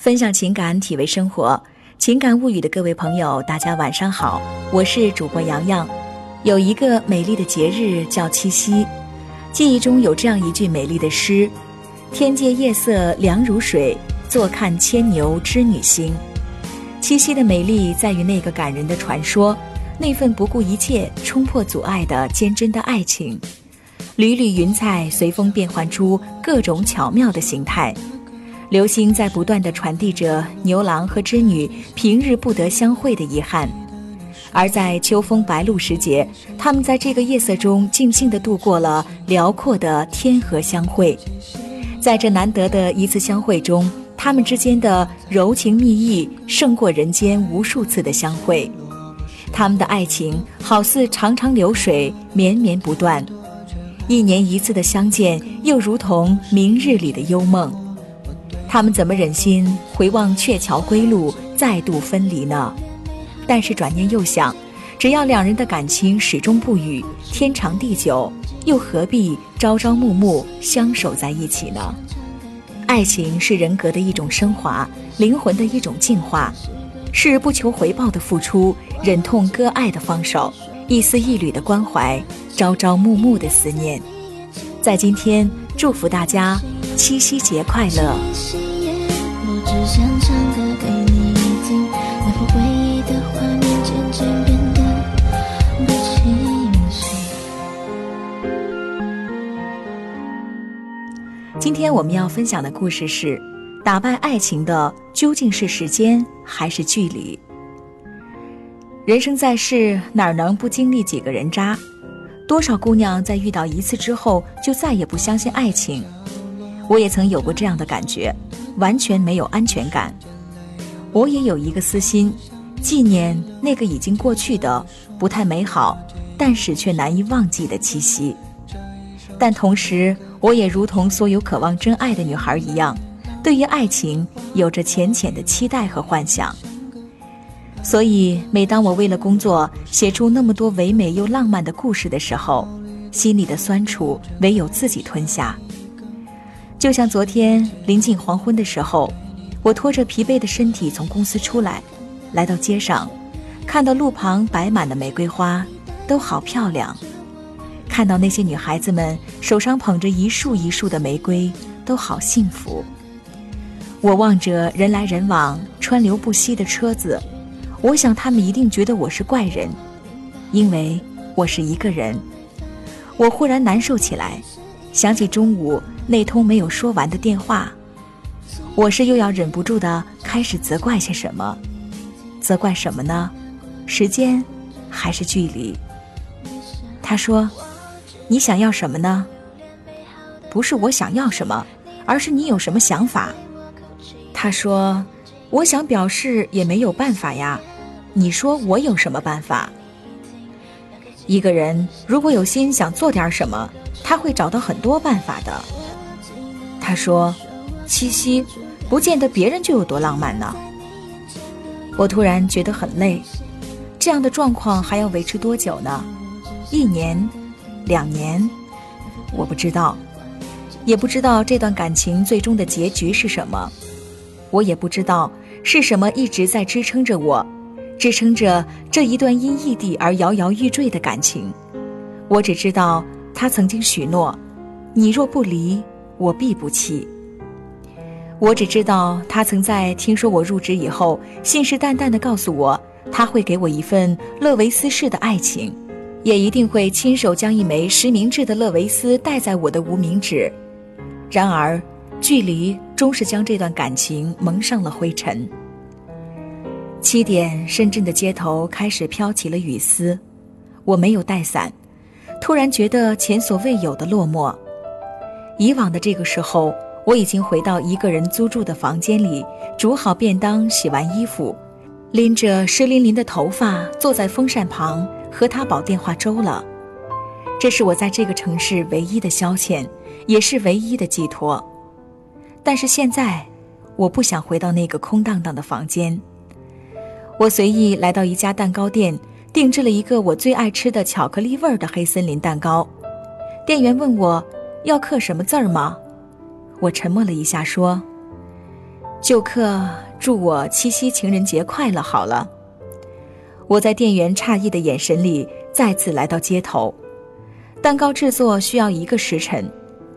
分享情感，体味生活。情感物语的各位朋友，大家晚上好，我是主播洋洋。有一个美丽的节日叫七夕，记忆中有这样一句美丽的诗：“天界夜色凉如水，坐看牵牛织女星。”七夕的美丽在于那个感人的传说，那份不顾一切冲破阻碍的坚贞的爱情。缕缕云彩随风变换出各种巧妙的形态。流星在不断地传递着牛郎和织女平日不得相会的遗憾，而在秋风白露时节，他们在这个夜色中静静地度过了辽阔的天河相会。在这难得的一次相会中，他们之间的柔情蜜意胜过人间无数次的相会。他们的爱情好似长长流水，绵绵不断；一年一次的相见，又如同明日里的幽梦。他们怎么忍心回望鹊桥归路，再度分离呢？但是转念又想，只要两人的感情始终不渝，天长地久，又何必朝朝暮暮相守在一起呢？爱情是人格的一种升华，灵魂的一种净化，是不求回报的付出，忍痛割爱的放手，一丝一缕的关怀，朝朝暮暮的思念。在今天，祝福大家七夕节快乐。今天我们要分享的故事是：打败爱情的究竟是时间还是距离？人生在世，哪能不经历几个人渣？多少姑娘在遇到一次之后就再也不相信爱情，我也曾有过这样的感觉，完全没有安全感。我也有一个私心，纪念那个已经过去的不太美好，但是却难以忘记的七夕。但同时，我也如同所有渴望真爱的女孩一样，对于爱情有着浅浅的期待和幻想。所以，每当我为了工作写出那么多唯美又浪漫的故事的时候，心里的酸楚唯有自己吞下。就像昨天临近黄昏的时候，我拖着疲惫的身体从公司出来，来到街上，看到路旁摆满的玫瑰花，都好漂亮；看到那些女孩子们手上捧着一束一束的玫瑰，都好幸福。我望着人来人往、川流不息的车子。我想他们一定觉得我是怪人，因为我是一个人。我忽然难受起来，想起中午那通没有说完的电话，我是又要忍不住的开始责怪些什么？责怪什么呢？时间，还是距离？他说：“你想要什么呢？”不是我想要什么，而是你有什么想法？他说：“我想表示，也没有办法呀。”你说我有什么办法？一个人如果有心想做点什么，他会找到很多办法的。他说：“七夕，不见得别人就有多浪漫呢。”我突然觉得很累，这样的状况还要维持多久呢？一年，两年，我不知道，也不知道这段感情最终的结局是什么，我也不知道是什么一直在支撑着我。支撑着这一段因异地而摇摇欲坠的感情，我只知道他曾经许诺：“你若不离，我必不弃。”我只知道他曾在听说我入职以后，信誓旦旦地告诉我，他会给我一份乐维斯式的爱情，也一定会亲手将一枚实名制的乐维斯戴在我的无名指。然而，距离终是将这段感情蒙上了灰尘。七点，深圳的街头开始飘起了雨丝，我没有带伞，突然觉得前所未有的落寞。以往的这个时候，我已经回到一个人租住的房间里，煮好便当，洗完衣服，拎着湿淋淋的头发，坐在风扇旁和他煲电话粥了。这是我在这个城市唯一的消遣，也是唯一的寄托。但是现在，我不想回到那个空荡荡的房间。我随意来到一家蛋糕店，定制了一个我最爱吃的巧克力味儿的黑森林蛋糕。店员问我要刻什么字儿吗？我沉默了一下，说：“就刻祝我七夕情人节快乐。好了，我在店员诧异的眼神里再次来到街头。蛋糕制作需要一个时辰，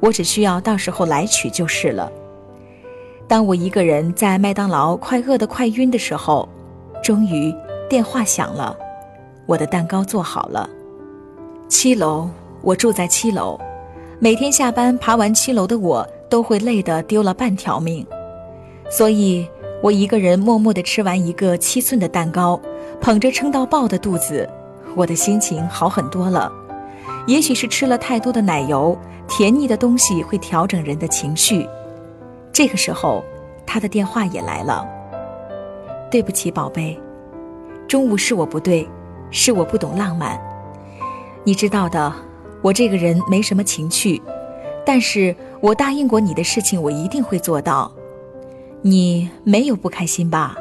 我只需要到时候来取就是了。当我一个人在麦当劳快饿得快晕的时候，终于电话响了，我的蛋糕做好了。七楼，我住在七楼，每天下班爬完七楼的我都会累得丢了半条命，所以我一个人默默地吃完一个七寸的蛋糕，捧着撑到爆的肚子，我的心情好很多了。也许是吃了太多的奶油，甜腻的东西会调整人的情绪。这个时候，他的电话也来了。对不起，宝贝，中午是我不对，是我不懂浪漫。你知道的，我这个人没什么情趣，但是我答应过你的事情，我一定会做到。你没有不开心吧？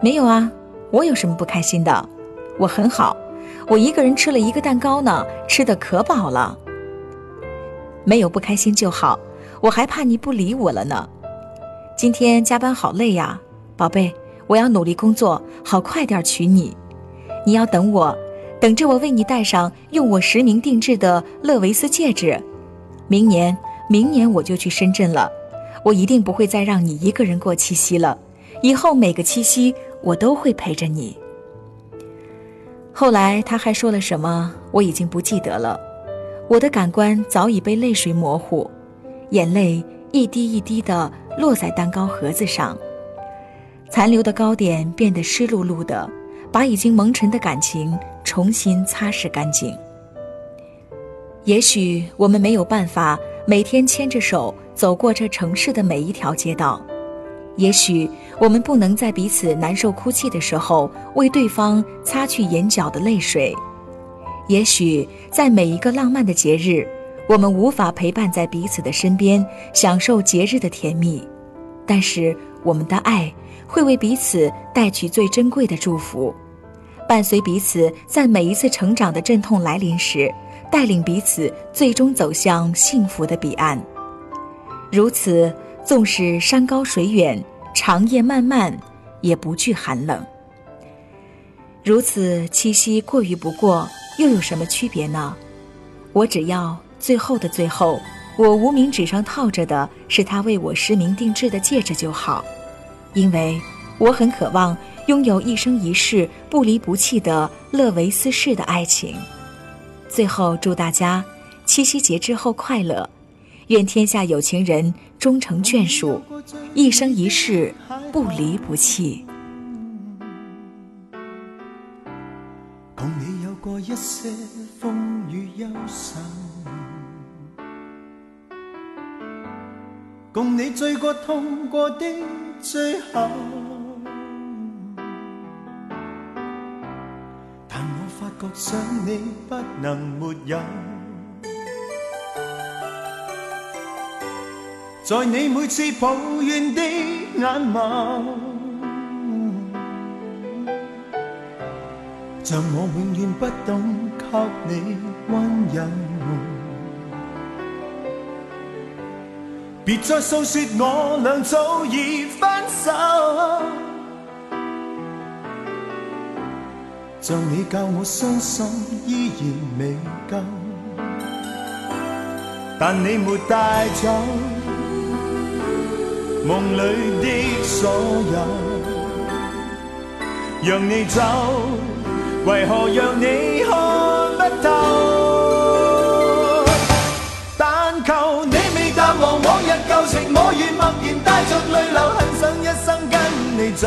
没有啊，我有什么不开心的？我很好。我一个人吃了一个蛋糕呢，吃的可饱了。没有不开心就好，我还怕你不理我了呢。今天加班好累呀，宝贝，我要努力工作，好快点娶你。你要等我，等着我为你戴上用我实名定制的乐维斯戒指。明年，明年我就去深圳了，我一定不会再让你一个人过七夕了。以后每个七夕，我都会陪着你。后来他还说了什么，我已经不记得了。我的感官早已被泪水模糊，眼泪一滴一滴地落在蛋糕盒子上，残留的糕点变得湿漉漉的，把已经蒙尘的感情重新擦拭干净。也许我们没有办法每天牵着手走过这城市的每一条街道。也许我们不能在彼此难受、哭泣的时候为对方擦去眼角的泪水；也许在每一个浪漫的节日，我们无法陪伴在彼此的身边，享受节日的甜蜜。但是，我们的爱会为彼此带去最珍贵的祝福，伴随彼此在每一次成长的阵痛来临时，带领彼此最终走向幸福的彼岸。如此。纵使山高水远，长夜漫漫，也不惧寒冷。如此七夕过与不过，又有什么区别呢？我只要最后的最后，我无名指上套着的是他为我实名定制的戒指就好，因为我很渴望拥有一生一世不离不弃的乐维斯式的爱情。最后，祝大家七夕节之后快乐。愿天下有情人终成眷属，一生一世不离不弃。共你有过一些风雨忧愁，共你醉过痛过的最后，觉想你不能没有。在你每次抱怨的眼眸，像我永远不懂给你温柔。别再诉说我俩早已分手，像你教我伤心依然未够，但你没带走。梦里的所有，让你走，为何让你看不透？但求你未淡忘往日旧情，我愿默然带着泪流，很想一生跟你走。